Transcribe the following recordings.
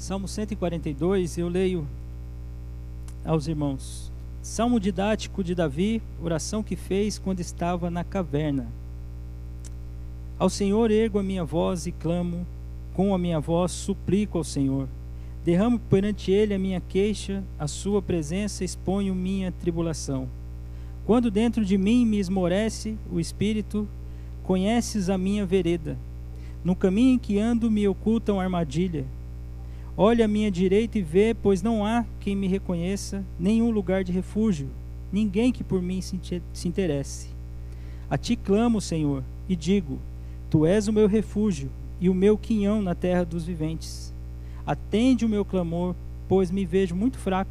Salmo 142, eu leio aos irmãos. Salmo didático de Davi, oração que fez quando estava na caverna. Ao Senhor ergo a minha voz e clamo, com a minha voz suplico ao Senhor. Derramo perante ele a minha queixa, a sua presença exponho minha tribulação. Quando dentro de mim me esmorece o espírito, conheces a minha vereda. No caminho em que ando me ocultam armadilha Olha à minha direita e vê, pois não há quem me reconheça, nenhum lugar de refúgio, ninguém que por mim se interesse. A ti clamo, Senhor, e digo: Tu és o meu refúgio e o meu quinhão na terra dos viventes. Atende o meu clamor, pois me vejo muito fraco.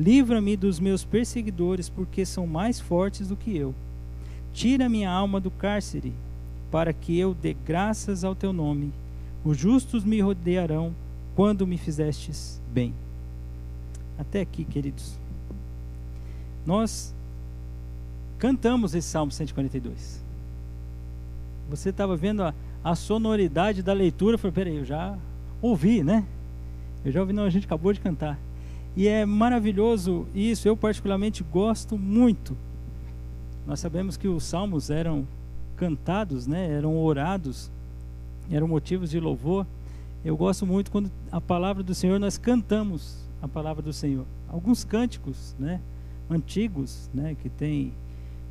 Livra-me dos meus perseguidores, porque são mais fortes do que eu. Tira minha alma do cárcere, para que eu dê graças ao teu nome. Os justos me rodearão quando me fizestes bem. Até aqui, queridos. Nós cantamos esse Salmo 142. Você estava vendo a, a, sonoridade da leitura, falei, peraí, eu já ouvi, né? Eu já ouvi, não, a gente acabou de cantar. E é maravilhoso isso, eu particularmente gosto muito. Nós sabemos que os salmos eram cantados, né? eram orados, eram motivos de louvor. Eu gosto muito quando a palavra do Senhor nós cantamos a palavra do Senhor. Alguns cânticos, né, antigos, né, que tem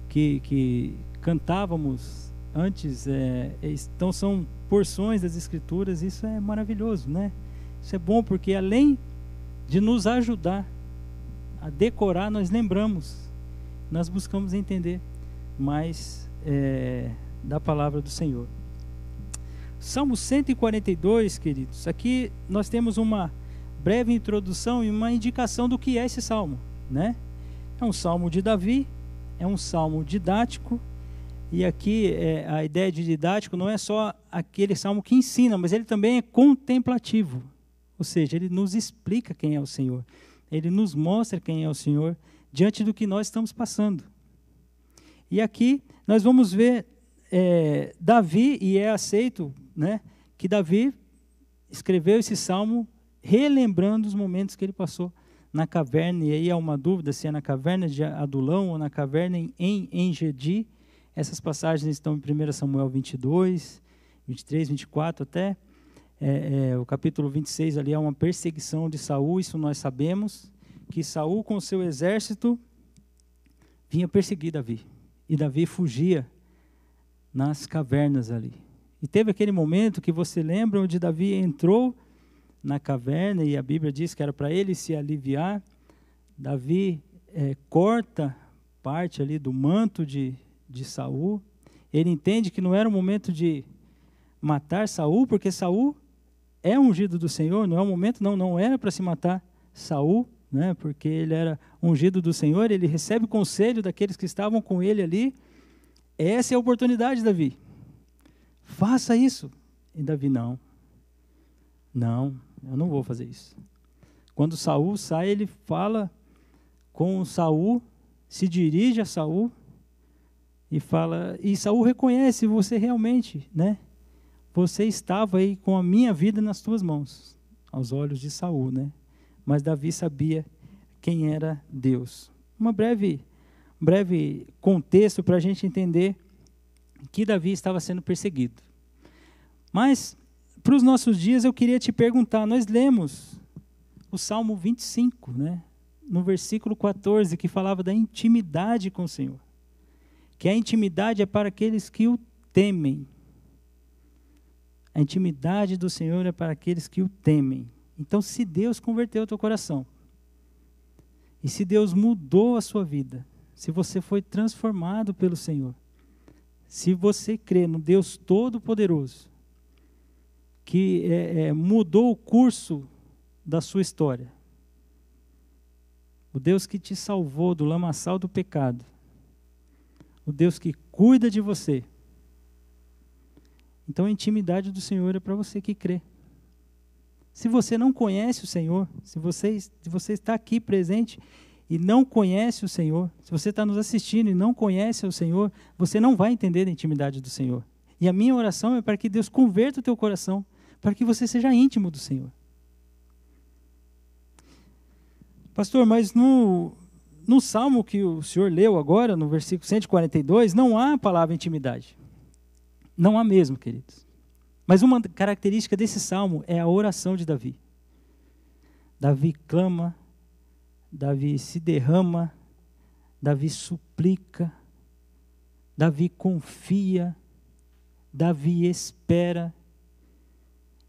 que, que cantávamos antes, é, é, então são porções das escrituras. Isso é maravilhoso, né? Isso é bom porque além de nos ajudar a decorar, nós lembramos, nós buscamos entender mais é, da palavra do Senhor. Salmo 142, queridos, aqui nós temos uma breve introdução e uma indicação do que é esse salmo, né? É um salmo de Davi, é um salmo didático, e aqui é, a ideia de didático não é só aquele salmo que ensina, mas ele também é contemplativo, ou seja, ele nos explica quem é o Senhor, ele nos mostra quem é o Senhor diante do que nós estamos passando. E aqui nós vamos ver é, Davi, e é aceito né, que Davi escreveu esse salmo relembrando os momentos que ele passou na caverna, e aí há uma dúvida se é na caverna de Adulão ou na caverna em Engedi. Essas passagens estão em 1 Samuel 22, 23, 24 até. É, é, o capítulo 26 ali é uma perseguição de Saul, isso nós sabemos, que Saul com seu exército vinha perseguir Davi. E Davi fugia nas cavernas ali. E teve aquele momento que você lembra onde Davi entrou na caverna e a Bíblia diz que era para ele se aliviar. Davi é, corta parte ali do manto de, de Saul. Ele entende que não era o momento de matar Saul, porque Saul é ungido do Senhor, não é o momento, não, não era para se matar Saul, né, porque ele era ungido do Senhor, ele recebe conselho daqueles que estavam com ele ali. Essa é a oportunidade, Davi. Faça isso. E Davi, não. Não, eu não vou fazer isso. Quando Saul sai, ele fala com Saul, se dirige a Saul e fala, e Saul reconhece você realmente, né? Você estava aí com a minha vida nas tuas mãos, aos olhos de Saul, né? Mas Davi sabia quem era Deus. Uma breve, breve contexto para a gente entender que Davi estava sendo perseguido. Mas, para os nossos dias, eu queria te perguntar: nós lemos o Salmo 25, né? no versículo 14, que falava da intimidade com o Senhor. Que a intimidade é para aqueles que o temem. A intimidade do Senhor é para aqueles que o temem. Então, se Deus converteu o teu coração, e se Deus mudou a sua vida, se você foi transformado pelo Senhor, se você crê no Deus Todo-Poderoso, que é, é, mudou o curso da sua história, o Deus que te salvou do lamaçal do pecado, o Deus que cuida de você. Então a intimidade do Senhor é para você que crê. Se você não conhece o Senhor, se você, se você está aqui presente e não conhece o Senhor, se você está nos assistindo e não conhece o Senhor, você não vai entender a intimidade do Senhor. E a minha oração é para que Deus converta o teu coração, para que você seja íntimo do Senhor. Pastor, mas no, no salmo que o senhor leu agora, no versículo 142, não há a palavra intimidade. Não há mesmo, queridos. Mas uma característica desse salmo é a oração de Davi. Davi clama, Davi se derrama, Davi suplica, Davi confia, Davi espera,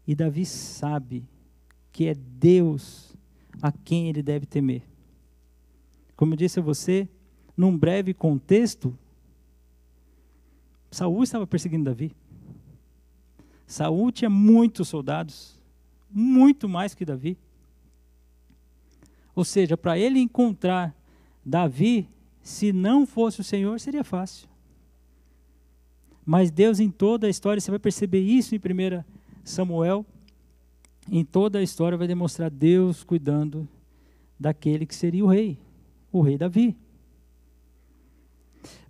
e Davi sabe que é Deus a quem ele deve temer. Como eu disse a você, num breve contexto, Saul estava perseguindo Davi. Saul tinha muitos soldados, muito mais que Davi. Ou seja, para ele encontrar Davi, se não fosse o Senhor, seria fácil. Mas Deus, em toda a história, você vai perceber isso em 1 Samuel, em toda a história vai demonstrar Deus cuidando daquele que seria o rei, o rei Davi.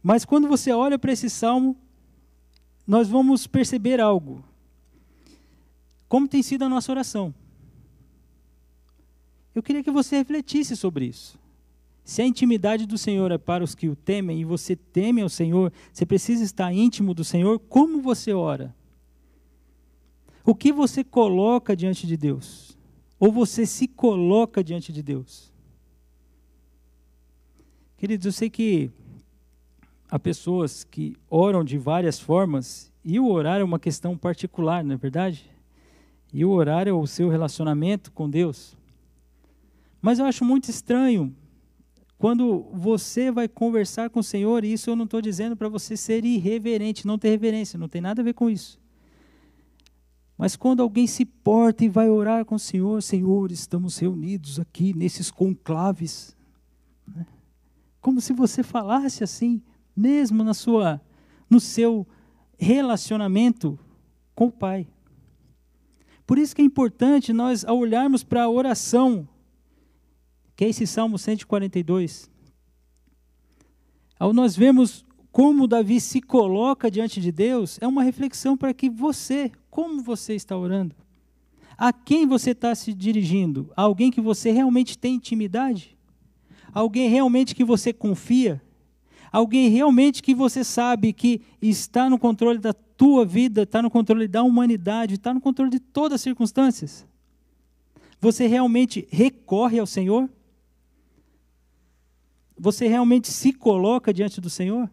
Mas quando você olha para esse salmo, nós vamos perceber algo. Como tem sido a nossa oração? Eu queria que você refletisse sobre isso. Se a intimidade do Senhor é para os que o temem e você teme ao Senhor, você precisa estar íntimo do Senhor, como você ora? O que você coloca diante de Deus? Ou você se coloca diante de Deus? Queridos, eu sei que há pessoas que oram de várias formas e o orar é uma questão particular, não é verdade? E o orar é o seu relacionamento com Deus. Mas eu acho muito estranho quando você vai conversar com o Senhor, e isso eu não estou dizendo para você ser irreverente, não ter reverência, não tem nada a ver com isso. Mas quando alguém se porta e vai orar com o Senhor, Senhor, estamos reunidos aqui nesses conclaves, né? como se você falasse assim, mesmo na sua, no seu relacionamento com o Pai. Por isso que é importante nós, ao olharmos para a oração, que é esse Salmo 142, ao nós vemos como Davi se coloca diante de Deus, é uma reflexão para que você, como você está orando? A quem você está se dirigindo? A alguém que você realmente tem intimidade? Alguém realmente que você confia? Alguém realmente que você sabe que está no controle da tua vida, está no controle da humanidade, está no controle de todas as circunstâncias? Você realmente recorre ao Senhor? Você realmente se coloca diante do Senhor?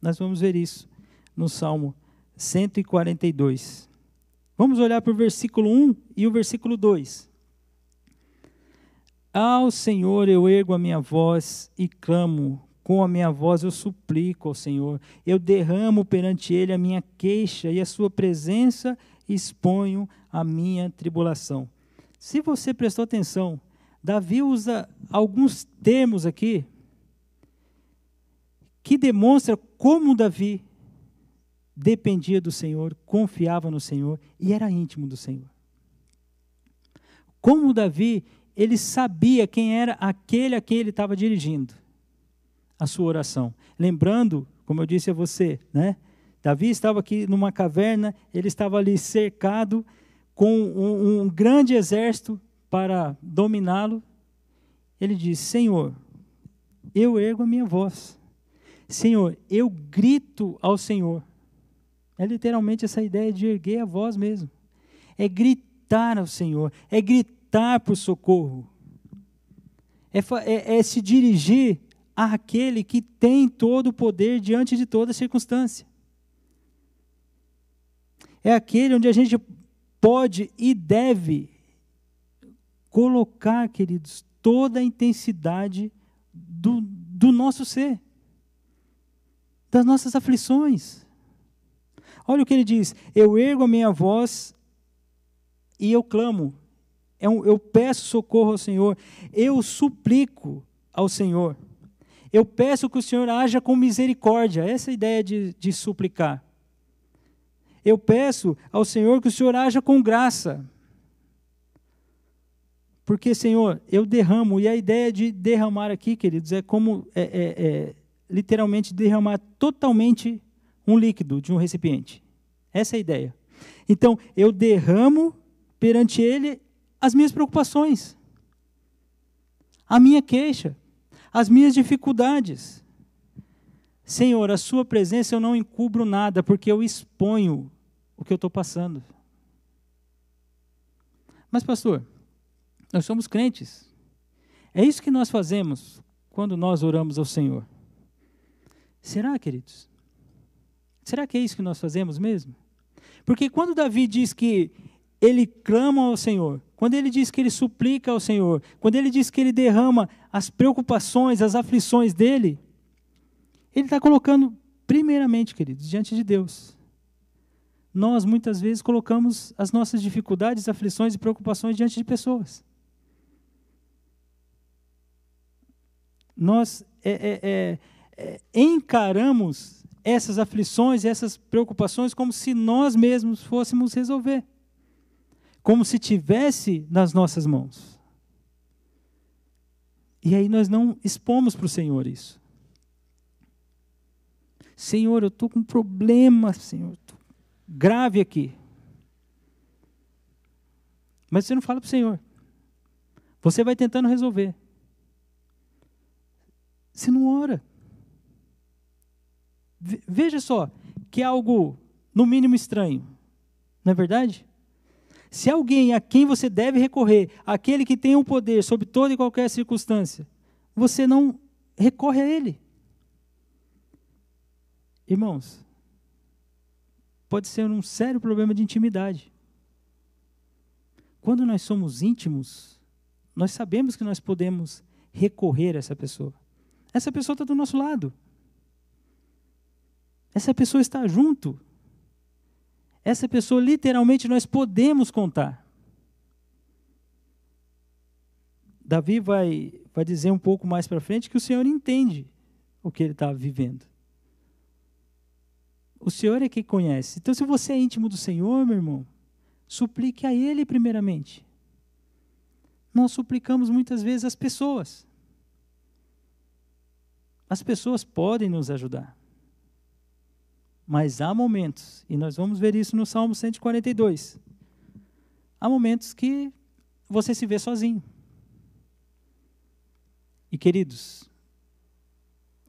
Nós vamos ver isso no Salmo 142. Vamos olhar para o versículo 1 e o versículo 2. Ao Senhor eu ergo a minha voz e clamo, com a minha voz eu suplico ao Senhor. Eu derramo perante Ele a minha queixa e a Sua presença exponho a minha tribulação. Se você prestou atenção, Davi usa alguns termos aqui que demonstra como Davi dependia do Senhor, confiava no Senhor e era íntimo do Senhor. Como Davi, ele sabia quem era aquele a quem ele estava dirigindo a sua oração. Lembrando, como eu disse a você, né? Davi estava aqui numa caverna, ele estava ali cercado com um, um grande exército para dominá-lo. Ele diz: Senhor, eu ergo a minha voz. Senhor, eu grito ao Senhor. É literalmente essa ideia de erguer a voz mesmo. É gritar ao Senhor, é gritar por socorro. É, é, é se dirigir àquele que tem todo o poder diante de toda circunstância. É aquele onde a gente pode e deve colocar, queridos, toda a intensidade do, do nosso ser, das nossas aflições. Olha o que ele diz: Eu ergo a minha voz e eu clamo. Eu peço socorro ao Senhor. Eu suplico ao Senhor. Eu peço que o Senhor haja com misericórdia. Essa é a ideia de, de suplicar. Eu peço ao Senhor que o Senhor haja com graça. Porque, Senhor, eu derramo, e a ideia de derramar aqui, queridos, é como é, é, é, literalmente derramar totalmente um líquido de um recipiente. Essa é a ideia. Então, eu derramo perante ele as minhas preocupações. a minha queixa, as minhas dificuldades. Senhor, a Sua presença eu não encubro nada, porque eu exponho o que eu estou passando. Mas, pastor, nós somos crentes. É isso que nós fazemos quando nós oramos ao Senhor. Será, queridos? Será que é isso que nós fazemos mesmo? Porque quando Davi diz que ele clama ao Senhor, quando ele diz que ele suplica ao Senhor, quando ele diz que ele derrama as preocupações, as aflições dele, ele está colocando, primeiramente, queridos, diante de Deus. Nós, muitas vezes, colocamos as nossas dificuldades, aflições e preocupações diante de pessoas. Nós é, é, é, é encaramos essas aflições, essas preocupações, como se nós mesmos fôssemos resolver, como se tivesse nas nossas mãos. E aí nós não expomos para o Senhor isso. Senhor, eu estou com um problema, Senhor, grave aqui. Mas você não fala para o Senhor. Você vai tentando resolver. Você não ora. Veja só, que é algo, no mínimo, estranho. Não é verdade? Se alguém a quem você deve recorrer, aquele que tem o poder sobre toda e qualquer circunstância, você não recorre a ele. Irmãos, pode ser um sério problema de intimidade. Quando nós somos íntimos, nós sabemos que nós podemos recorrer a essa pessoa. Essa pessoa está do nosso lado. Essa pessoa está junto. Essa pessoa, literalmente, nós podemos contar. Davi vai, vai dizer um pouco mais para frente que o Senhor entende o que ele está vivendo. O Senhor é quem conhece. Então, se você é íntimo do Senhor, meu irmão, suplique a Ele primeiramente. Nós suplicamos muitas vezes as pessoas. As pessoas podem nos ajudar. Mas há momentos, e nós vamos ver isso no Salmo 142. Há momentos que você se vê sozinho. E queridos,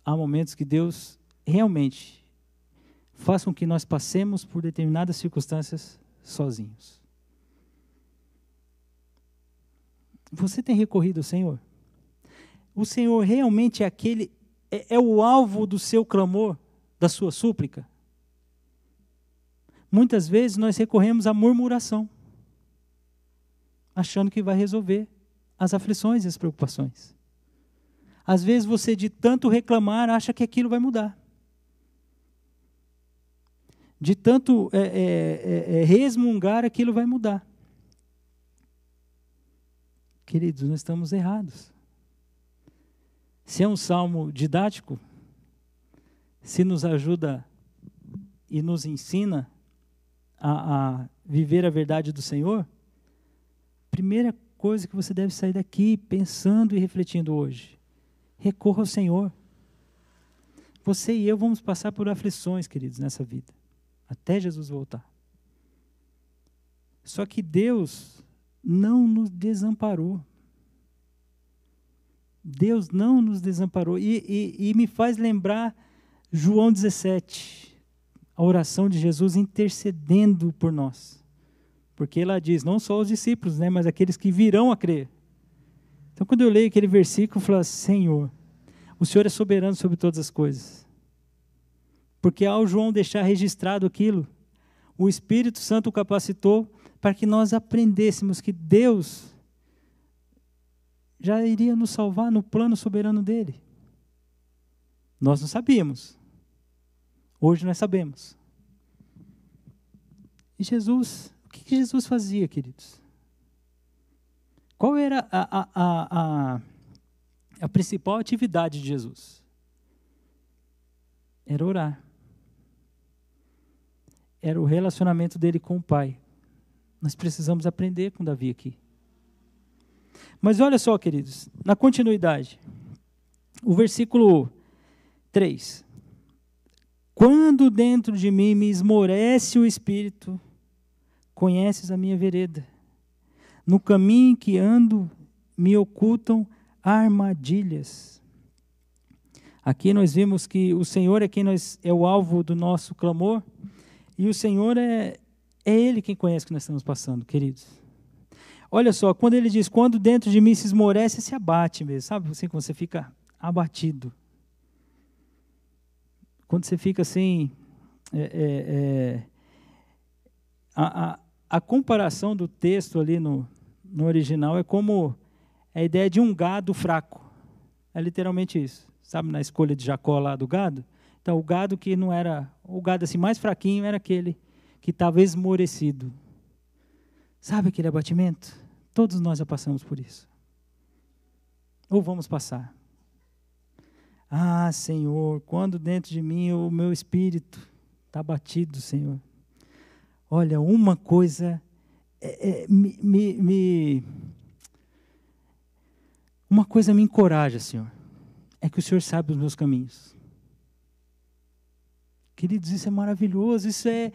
há momentos que Deus realmente faz com que nós passemos por determinadas circunstâncias sozinhos. Você tem recorrido ao Senhor? O Senhor realmente é aquele, é, é o alvo do seu clamor, da sua súplica? Muitas vezes nós recorremos à murmuração, achando que vai resolver as aflições e as preocupações. Às vezes você, de tanto reclamar, acha que aquilo vai mudar. De tanto é, é, é, é resmungar, aquilo vai mudar. Queridos, nós estamos errados. Se é um salmo didático, se nos ajuda e nos ensina a, a viver a verdade do Senhor, primeira coisa que você deve sair daqui pensando e refletindo hoje: recorra ao Senhor. Você e eu vamos passar por aflições, queridos, nessa vida, até Jesus voltar. Só que Deus não nos desamparou. Deus não nos desamparou. E, e, e me faz lembrar João 17 a oração de Jesus intercedendo por nós. Porque ela diz, não só os discípulos, né, mas aqueles que virão a crer. Então, quando eu leio aquele versículo, eu falo, assim, Senhor, o Senhor é soberano sobre todas as coisas. Porque ao João deixar registrado aquilo, o Espírito Santo o capacitou para que nós aprendêssemos que Deus já iria nos salvar no plano soberano dele. Nós não sabíamos, Hoje nós sabemos. E Jesus, o que Jesus fazia, queridos? Qual era a, a, a, a, principal atividade de Jesus? Era orar. Era o relacionamento dele com o Pai. Nós precisamos aprender com Davi aqui. Mas olha só, queridos, na continuidade, o versículo 3. Quando dentro de mim me esmorece o espírito, conheces a minha vereda. No caminho que ando, me ocultam armadilhas. Aqui nós vimos que o Senhor é quem nós, é o alvo do nosso clamor, e o Senhor é, é Ele quem conhece o que nós estamos passando, queridos. Olha só, quando ele diz, quando dentro de mim se esmorece, se abate mesmo, sabe? Assim, quando você fica abatido. Quando você fica assim, é, é, é, a, a, a, comparação do texto ali no, no original é como a ideia de um gado fraco. É literalmente isso. Sabe, na escolha de Jacó lá do gado? Então, o gado que não era, o gado assim mais fraquinho era aquele que estava esmorecido. Sabe aquele abatimento? Todos nós já passamos por isso. Ou vamos passar. Ah, Senhor, quando dentro de mim o meu espírito está batido, Senhor. Olha, uma coisa é, é, me, me, me, uma coisa me encoraja, Senhor. É que o Senhor sabe os meus caminhos. Queridos, isso é maravilhoso, isso é,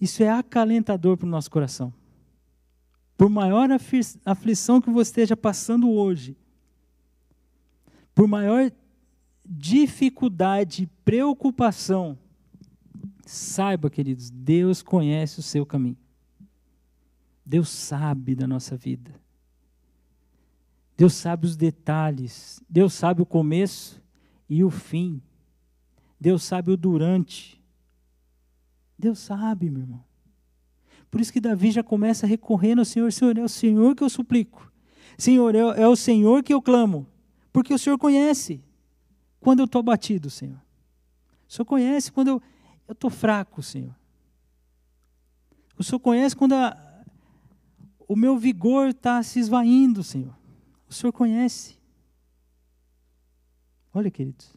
isso é acalentador para o nosso coração. Por maior aflição que você esteja passando hoje, por maior dificuldade, preocupação, saiba, queridos, Deus conhece o seu caminho. Deus sabe da nossa vida. Deus sabe os detalhes. Deus sabe o começo e o fim. Deus sabe o durante. Deus sabe, meu irmão. Por isso que Davi já começa recorrendo ao Senhor: Senhor, é o Senhor que eu suplico. Senhor, é, é o Senhor que eu clamo. Porque o Senhor conhece quando eu estou abatido, Senhor. O Senhor conhece quando eu estou fraco, Senhor. O Senhor conhece quando a, o meu vigor está se esvaindo, Senhor. O Senhor conhece. Olha, queridos.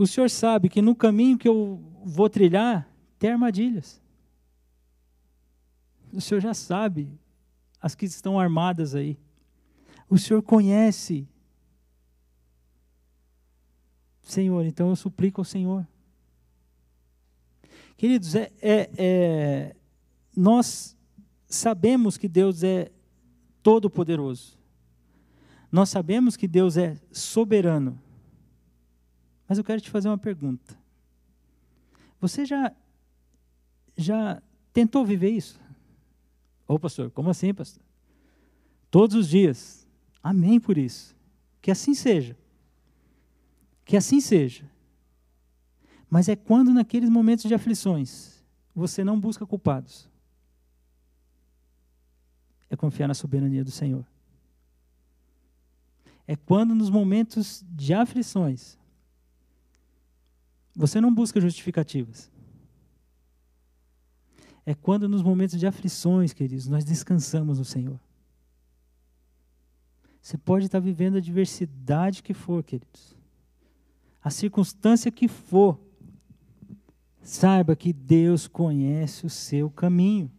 O Senhor sabe que no caminho que eu vou trilhar tem armadilhas. O Senhor já sabe as que estão armadas aí. O Senhor conhece. Senhor, então eu suplico ao Senhor. Queridos, é, é, é, nós sabemos que Deus é todo-poderoso. Nós sabemos que Deus é soberano. Mas eu quero te fazer uma pergunta. Você já já tentou viver isso? Ô pastor, como assim, pastor? Todos os dias. Amém por isso. Que assim seja. Que assim seja. Mas é quando naqueles momentos de aflições você não busca culpados. É confiar na soberania do Senhor. É quando nos momentos de aflições você não busca justificativas. É quando nos momentos de aflições, queridos, nós descansamos no Senhor. Você pode estar vivendo a diversidade que for, queridos. A circunstância que for. Saiba que Deus conhece o seu caminho.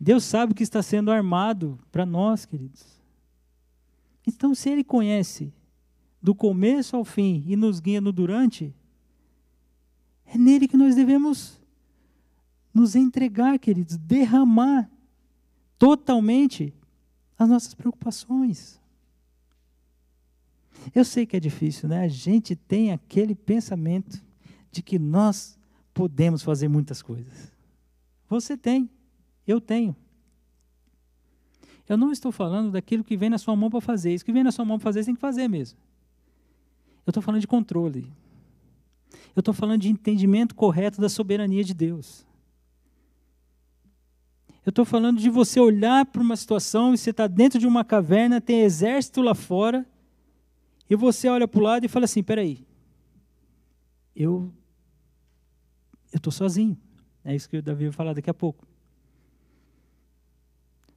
Deus sabe o que está sendo armado para nós, queridos. Então, se Ele conhece do começo ao fim e nos guia no durante, é nele que nós devemos nos entregar, queridos, derramar totalmente as nossas preocupações. Eu sei que é difícil, né? A gente tem aquele pensamento de que nós podemos fazer muitas coisas. Você tem, eu tenho. Eu não estou falando daquilo que vem na sua mão para fazer. Isso que vem na sua mão para fazer, você tem que fazer mesmo. Eu estou falando de controle. Eu estou falando de entendimento correto da soberania de Deus. Eu estou falando de você olhar para uma situação e você está dentro de uma caverna, tem exército lá fora, e você olha para o lado e fala assim: peraí, eu estou sozinho. É isso que o Davi vai falar daqui a pouco.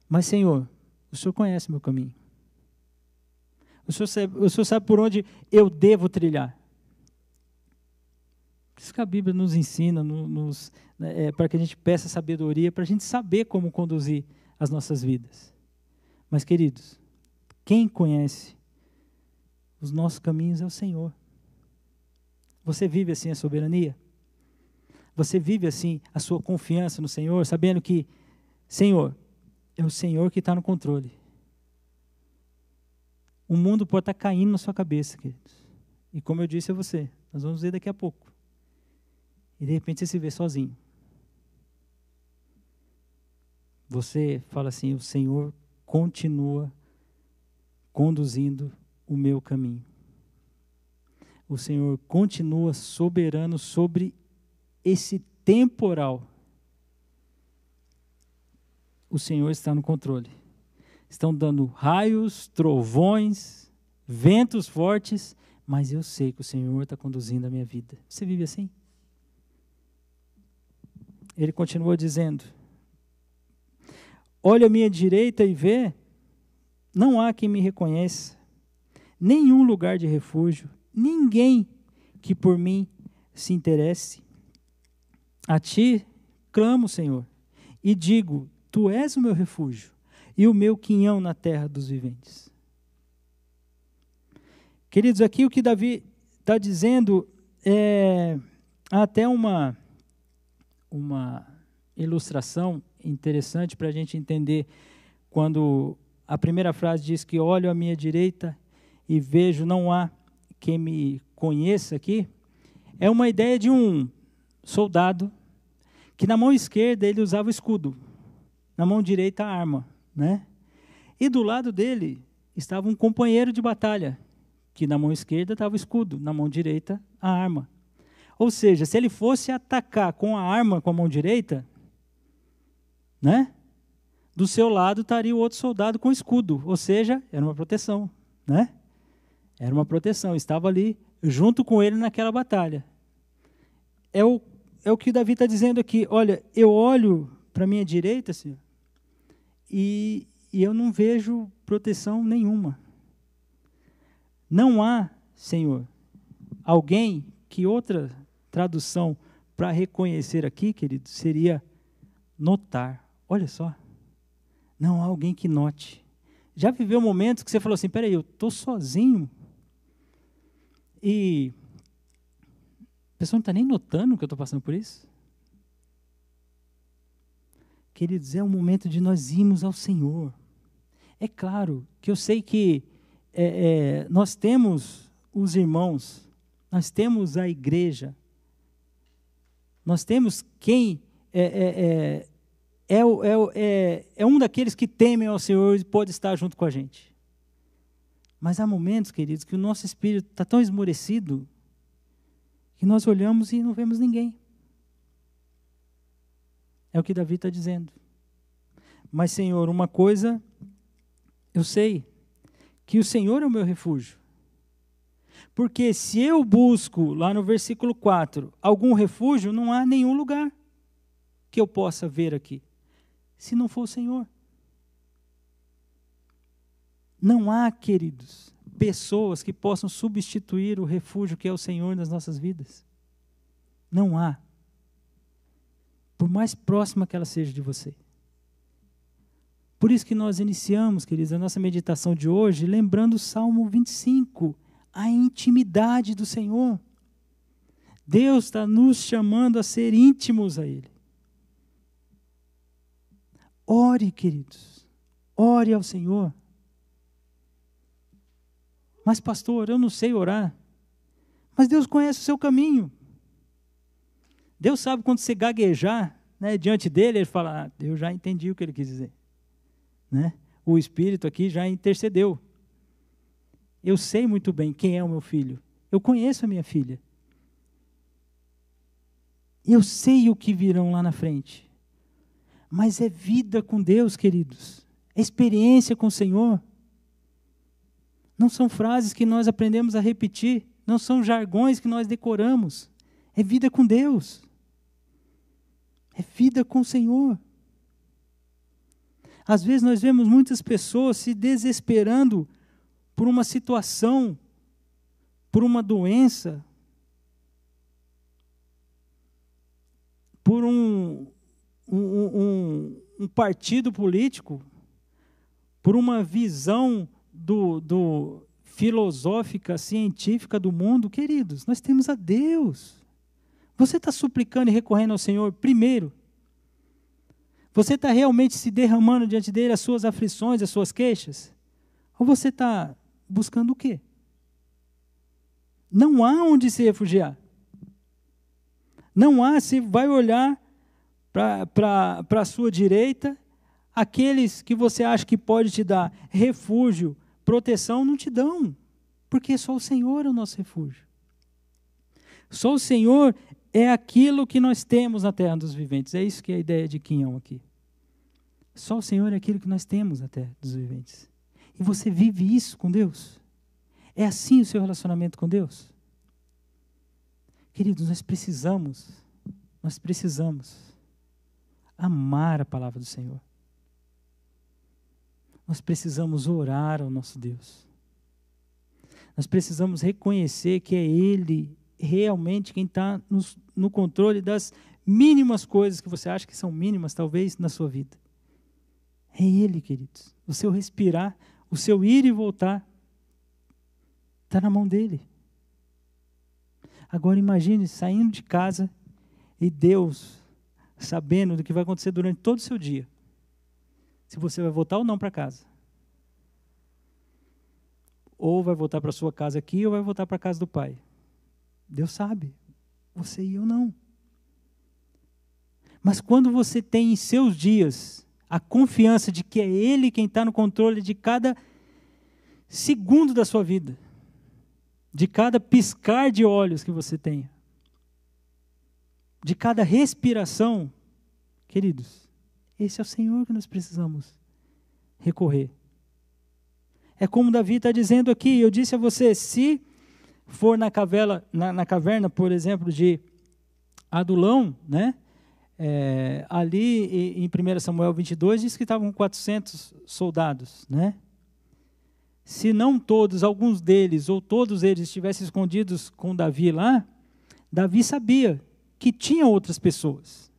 Mas, Senhor, o Senhor conhece meu caminho. O Senhor sabe, o Senhor sabe por onde eu devo trilhar. Isso que a Bíblia nos ensina, nos, né, é, para que a gente peça sabedoria, para a gente saber como conduzir as nossas vidas. Mas, queridos, quem conhece os nossos caminhos é o Senhor. Você vive assim a soberania? Você vive assim a sua confiança no Senhor, sabendo que, Senhor, é o Senhor que está no controle. O mundo pode estar caindo na sua cabeça, queridos. E como eu disse a você, nós vamos ver daqui a pouco. E de repente você se vê sozinho. Você fala assim: o Senhor continua conduzindo o meu caminho. O Senhor continua soberano sobre esse temporal. O Senhor está no controle. Estão dando raios, trovões, ventos fortes, mas eu sei que o Senhor está conduzindo a minha vida. Você vive assim? Ele continua dizendo: Olha à minha direita e vê, não há quem me reconheça, nenhum lugar de refúgio, ninguém que por mim se interesse. A ti clamo, Senhor, e digo: Tu és o meu refúgio e o meu quinhão na terra dos viventes. Queridos, aqui o que Davi está dizendo é até uma, uma ilustração interessante para a gente entender quando a primeira frase diz que olho à minha direita e vejo não há quem me conheça aqui, é uma ideia de um soldado que na mão esquerda ele usava o escudo, na mão direita a arma, né? E do lado dele estava um companheiro de batalha, que na mão esquerda estava o escudo, na mão direita a arma. Ou seja, se ele fosse atacar com a arma com a mão direita, né? Do seu lado estaria o outro soldado com escudo, ou seja, era uma proteção, né? Era uma proteção, estava ali junto com ele naquela batalha. É o, é o que Davi está dizendo aqui. Olha, eu olho para a minha direita, Senhor, e, e eu não vejo proteção nenhuma. Não há, Senhor, alguém que outra tradução para reconhecer aqui, querido, seria notar. Olha só. Não há alguém que note. Já viveu momentos que você falou assim: peraí, eu estou sozinho. E a pessoa não está nem notando que eu estou passando por isso. Queridos, é o momento de nós irmos ao Senhor. É claro que eu sei que é, é, nós temos os irmãos, nós temos a igreja, nós temos quem é, é, é é, é, um daqueles que temem ao Senhor e pode estar junto com a gente. Mas há momentos, queridos, que o nosso espírito está tão esmorecido que nós olhamos e não vemos ninguém. É o que Davi está dizendo. Mas, Senhor, uma coisa eu sei, que o Senhor é o meu refúgio. Porque se eu busco, lá no versículo 4, algum refúgio, não há nenhum lugar que eu possa ver aqui se não for o Senhor. Não há, queridos, pessoas que possam substituir o refúgio que é o Senhor nas nossas vidas. Não há. Por mais próxima que ela seja de você. Por isso que nós iniciamos, queridos, a nossa meditação de hoje, lembrando o Salmo 25, a intimidade do Senhor. Deus está nos chamando a ser íntimos a Ele. Ore, queridos. Ore ao Senhor. Mas, pastor, eu não sei orar. Mas Deus conhece o seu caminho. Deus sabe quando você gaguejar né, diante dele, ele fala: ah, Eu já entendi o que ele quis dizer. Né? O Espírito aqui já intercedeu. Eu sei muito bem quem é o meu filho. Eu conheço a minha filha. Eu sei o que virão lá na frente mas é vida com Deus, queridos. É experiência com o Senhor. Não são frases que nós aprendemos a repetir, não são jargões que nós decoramos. É vida com Deus. É vida com o Senhor. Às vezes nós vemos muitas pessoas se desesperando por uma situação, por uma doença, por um, um, um, um partido político, por uma visão do, do filosófica, científica do mundo, queridos, nós temos a Deus. Você está suplicando e recorrendo ao Senhor primeiro. Você está realmente se derramando diante dele as suas aflições, as suas queixas? Ou você está buscando o quê? Não há onde se refugiar. Não há, se vai olhar para a sua direita, aqueles que você acha que pode te dar refúgio, proteção, não te dão. Porque só o Senhor é o nosso refúgio. Só o Senhor é aquilo que nós temos na terra dos viventes. É isso que é a ideia de Quinhão aqui. Só o Senhor é aquilo que nós temos na terra dos viventes. E você vive isso com Deus? É assim o seu relacionamento com Deus? Queridos, nós precisamos, nós precisamos amar a palavra do Senhor. Nós precisamos orar ao nosso Deus. Nós precisamos reconhecer que é Ele realmente quem está no controle das mínimas coisas que você acha que são mínimas, talvez, na sua vida. É Ele, queridos. O seu respirar, o seu ir e voltar, está na mão dele. Agora imagine saindo de casa e Deus sabendo do que vai acontecer durante todo o seu dia. Se você vai voltar ou não para casa. Ou vai voltar para sua casa aqui ou vai voltar para a casa do pai. Deus sabe. Você e eu não. Mas quando você tem em seus dias a confiança de que é Ele quem está no controle de cada segundo da sua vida, de cada piscar de olhos que você tenha, de cada respiração, queridos, esse é o Senhor que nós precisamos recorrer. É como Davi está dizendo aqui, eu disse a você, se for na, cavela, na, na caverna, por exemplo, de Adulão, né? É, ali em 1 Samuel 22 diz que estavam 400 soldados, né? Se não todos, alguns deles ou todos eles estivessem escondidos com Davi lá, Davi sabia que tinha outras pessoas.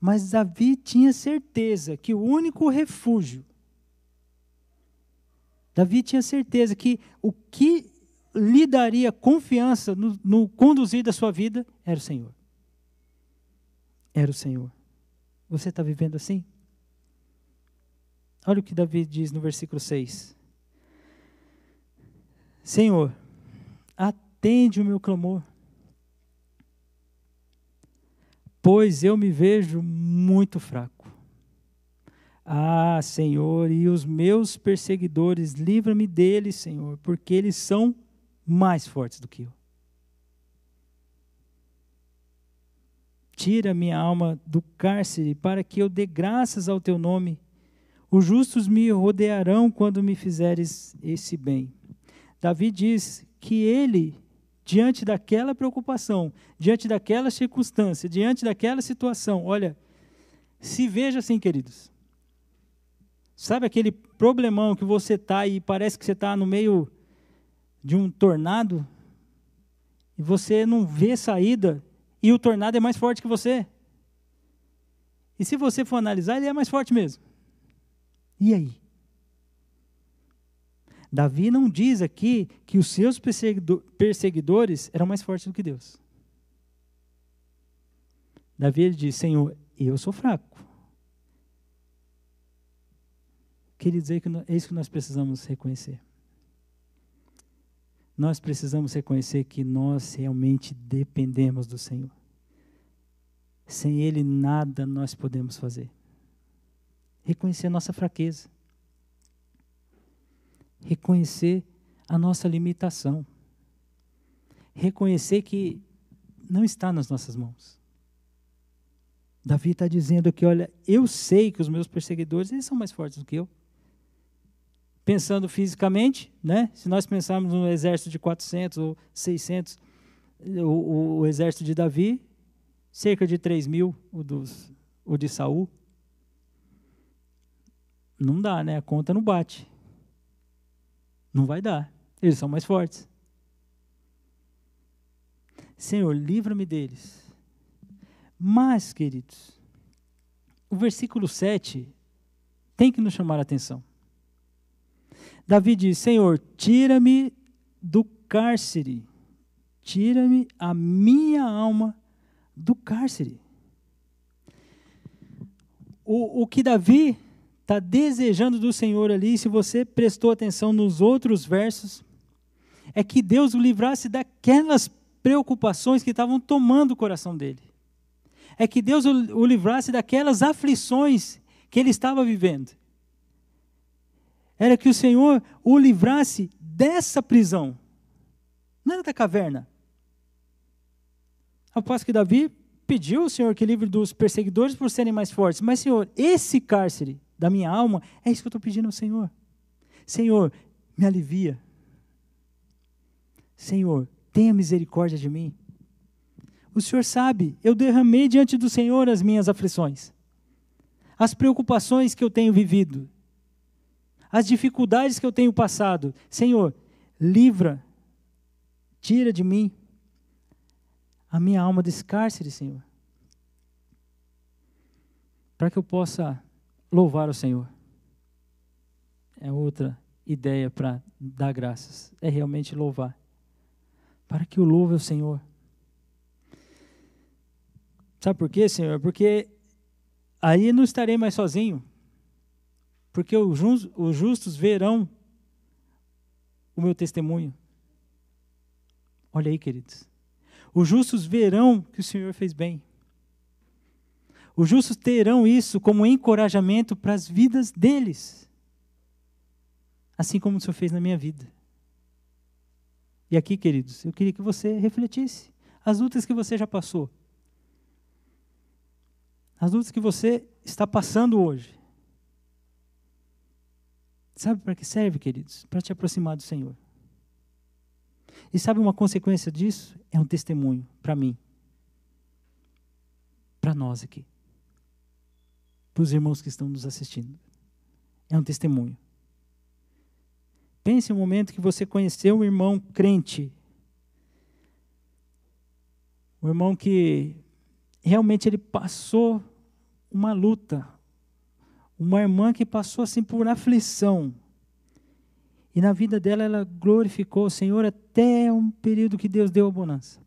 Mas Davi tinha certeza que o único refúgio, Davi tinha certeza que o que lhe daria confiança no, no conduzir da sua vida era o Senhor. Era o Senhor. Você está vivendo assim? Olha o que Davi diz no versículo 6. Senhor, atende o meu clamor, pois eu me vejo muito fraco. Ah, Senhor, e os meus perseguidores, livra-me deles, Senhor, porque eles são mais fortes do que eu. Tira minha alma do cárcere para que eu dê graças ao teu nome. Os justos me rodearão quando me fizeres esse bem. Davi diz que ele, diante daquela preocupação, diante daquela circunstância, diante daquela situação, olha, se veja assim, queridos. Sabe aquele problemão que você está e parece que você está no meio de um tornado e você não vê saída e o tornado é mais forte que você. E se você for analisar, ele é mais forte mesmo. E aí? Davi não diz aqui que os seus perseguidores eram mais fortes do que Deus. Davi ele diz: Senhor, eu sou fraco. Queria dizer que é isso que nós precisamos reconhecer nós precisamos reconhecer que nós realmente dependemos do Senhor. Sem Ele, nada nós podemos fazer. Reconhecer a nossa fraqueza. Reconhecer a nossa limitação. Reconhecer que não está nas nossas mãos. Davi está dizendo que, olha, eu sei que os meus perseguidores eles são mais fortes do que eu pensando fisicamente, né? se nós pensarmos no exército de 400 ou 600, o, o exército de Davi, cerca de 3 mil, o, dos, o de Saul. Não dá, né? A conta não bate. Não vai dar. Eles são mais fortes. Senhor, livra-me deles. Mas, queridos, o versículo 7 tem que nos chamar a atenção. Davi diz: Senhor, tira-me do cárcere, tira-me a minha alma do cárcere. o, o que Davi está desejando do Senhor ali, se você prestou atenção nos outros versos, é que Deus o livrasse daquelas preocupações que estavam tomando o coração dele. É que Deus o, o livrasse daquelas aflições que ele estava vivendo. Era que o Senhor o livrasse dessa prisão. Não era da caverna. Passo que Davi pediu ao Senhor que livre dos perseguidores por serem mais fortes. Mas, Senhor, esse cárcere da minha alma, é isso que eu estou pedindo ao Senhor. Senhor, me alivia. Senhor, tenha misericórdia de mim. O Senhor sabe, eu derramei diante do Senhor as minhas aflições, as preocupações que eu tenho vivido, as dificuldades que eu tenho passado. Senhor, livra, tira de mim a minha alma desse cárcere, Senhor. Para que eu possa louvar o Senhor. É outra ideia para dar graças. É realmente louvar. Para que eu louve o Senhor. Sabe por quê, Senhor? Porque aí não estarei mais sozinho. Porque os justos verão o meu testemunho. Olha aí, queridos. Os justos verão que o Senhor fez bem. Os justos terão isso como encorajamento para as vidas deles. Assim como o Senhor fez na minha vida. E aqui, queridos, eu queria que você refletisse as lutas que você já passou. As lutas que você está passando hoje. Sabe para que serve, queridos? Para te aproximar do Senhor. E sabe uma consequência disso? É um testemunho para mim. Para nós aqui. Para os irmãos que estão nos assistindo. É um testemunho. Pense um momento que você conheceu um irmão crente. Um irmão que realmente ele passou uma luta. Uma irmã que passou assim por aflição e na vida dela, ela glorificou o Senhor até um período que Deus deu a bonança.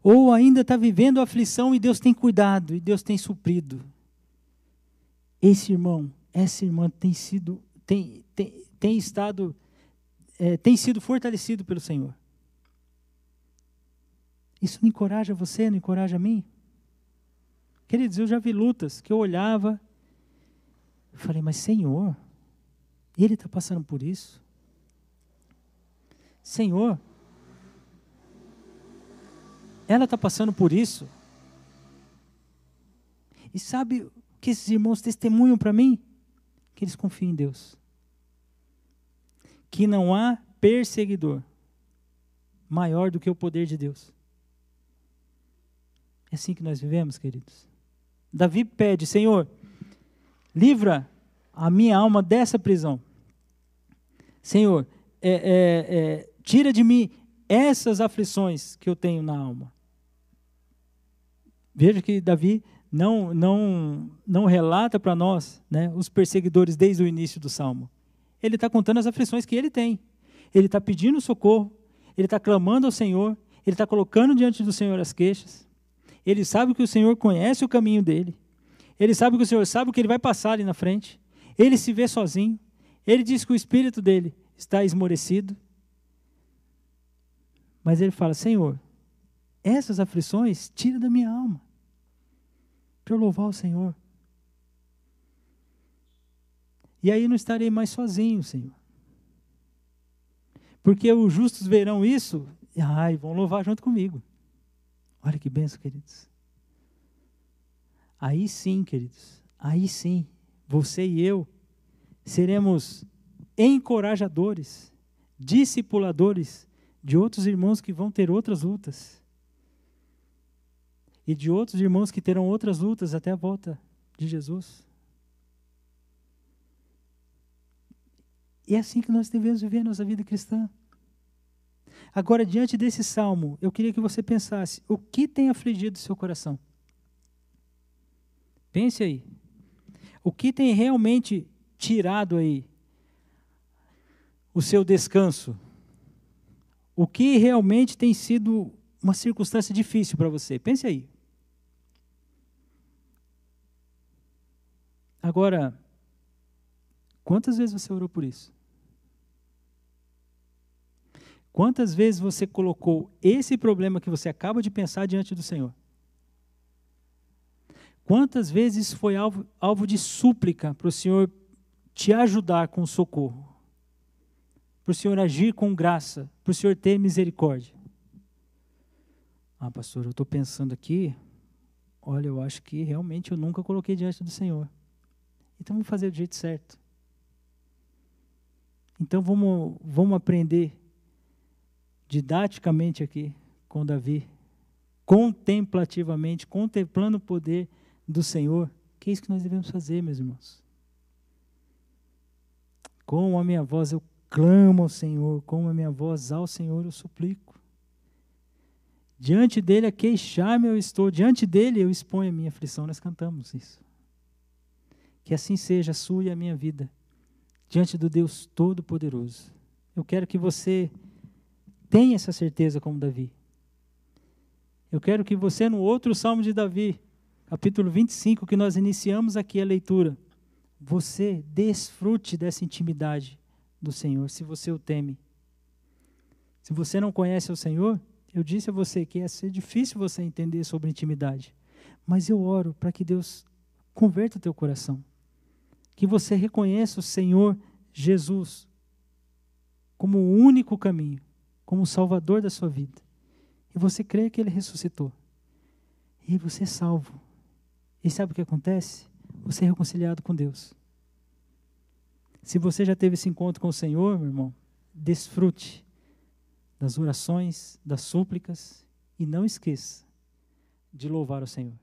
Ou ainda está vivendo a aflição e Deus tem cuidado, e Deus tem suprido. Esse irmão, essa irmã tem sido, tem, tem, tem estado, é, tem sido fortalecido pelo Senhor. Isso não encoraja você, não encoraja a mim? Queridos, eu já vi lutas que eu olhava falei, mas Senhor, ele está passando por isso. Senhor, ela está passando por isso. E sabe o que esses irmãos testemunham para mim? Que eles confiam em Deus. Que não há perseguidor maior do que o poder de Deus. É assim que nós vivemos, queridos. Davi pede, Senhor, livra a minha alma dessa prisão. Senhor, é, é, é, tira de mim essas aflições que eu tenho na alma. Veja que Davi não, não, não relata para nós né, os perseguidores desde o início do salmo. Ele está contando as aflições que ele tem. Ele está pedindo socorro, ele está clamando ao Senhor, ele está colocando diante do Senhor as queixas. Ele sabe que o Senhor conhece o caminho dele. Ele sabe que o Senhor sabe o que ele vai passar ali na frente. Ele se vê sozinho. Ele diz que o espírito dele está esmorecido. Mas ele fala: Senhor, essas aflições tira da minha alma, para eu louvar o Senhor. E aí não estarei mais sozinho, Senhor. Porque os justos verão isso, e ai, vão louvar junto comigo. Olha que benção, queridos. Aí sim, queridos, aí sim você e eu, seremos encorajadores, discipuladores de outros irmãos que vão ter outras lutas. E de outros irmãos que terão outras lutas até a volta de Jesus. E é assim que nós devemos viver nossa vida cristã. Agora, diante desse salmo, eu queria que você pensasse: o que tem afligido seu coração? Pense aí. O que tem realmente tirado aí o seu descanso? O que realmente tem sido uma circunstância difícil para você? Pense aí. Agora, quantas vezes você orou por isso? Quantas vezes você colocou esse problema que você acaba de pensar diante do Senhor? Quantas vezes isso foi alvo, alvo de súplica para o Senhor te ajudar com socorro? Para o Senhor agir com graça, para o Senhor ter misericórdia? Ah, pastor, eu estou pensando aqui, olha, eu acho que realmente eu nunca coloquei diante do Senhor. Então vamos fazer do jeito certo. Então vamos, vamos aprender didaticamente aqui com Davi, contemplativamente, contemplando o poder do Senhor, que é isso que nós devemos fazer, meus irmãos. Com a minha voz eu clamo ao Senhor, com a minha voz ao Senhor eu suplico. Diante dele a queixar-me eu estou, diante dele eu exponho a minha aflição, nós cantamos isso. Que assim seja a sua e a minha vida, diante do Deus Todo-Poderoso. Eu quero que você tenha essa certeza como Davi. Eu quero que você, no outro salmo de Davi, capítulo 25, que nós iniciamos aqui a leitura, você desfrute dessa intimidade do Senhor, se você o teme. Se você não conhece o Senhor, eu disse a você que ia ser difícil você entender sobre intimidade. Mas eu oro para que Deus converta o teu coração. Que você reconheça o Senhor Jesus como o único caminho, como o salvador da sua vida. E você crê que ele ressuscitou. E você é salvo. E sabe o que acontece? Você é reconciliado com Deus. Se você já teve esse encontro com o Senhor, meu irmão, desfrute das orações, das súplicas e não esqueça de louvar o Senhor.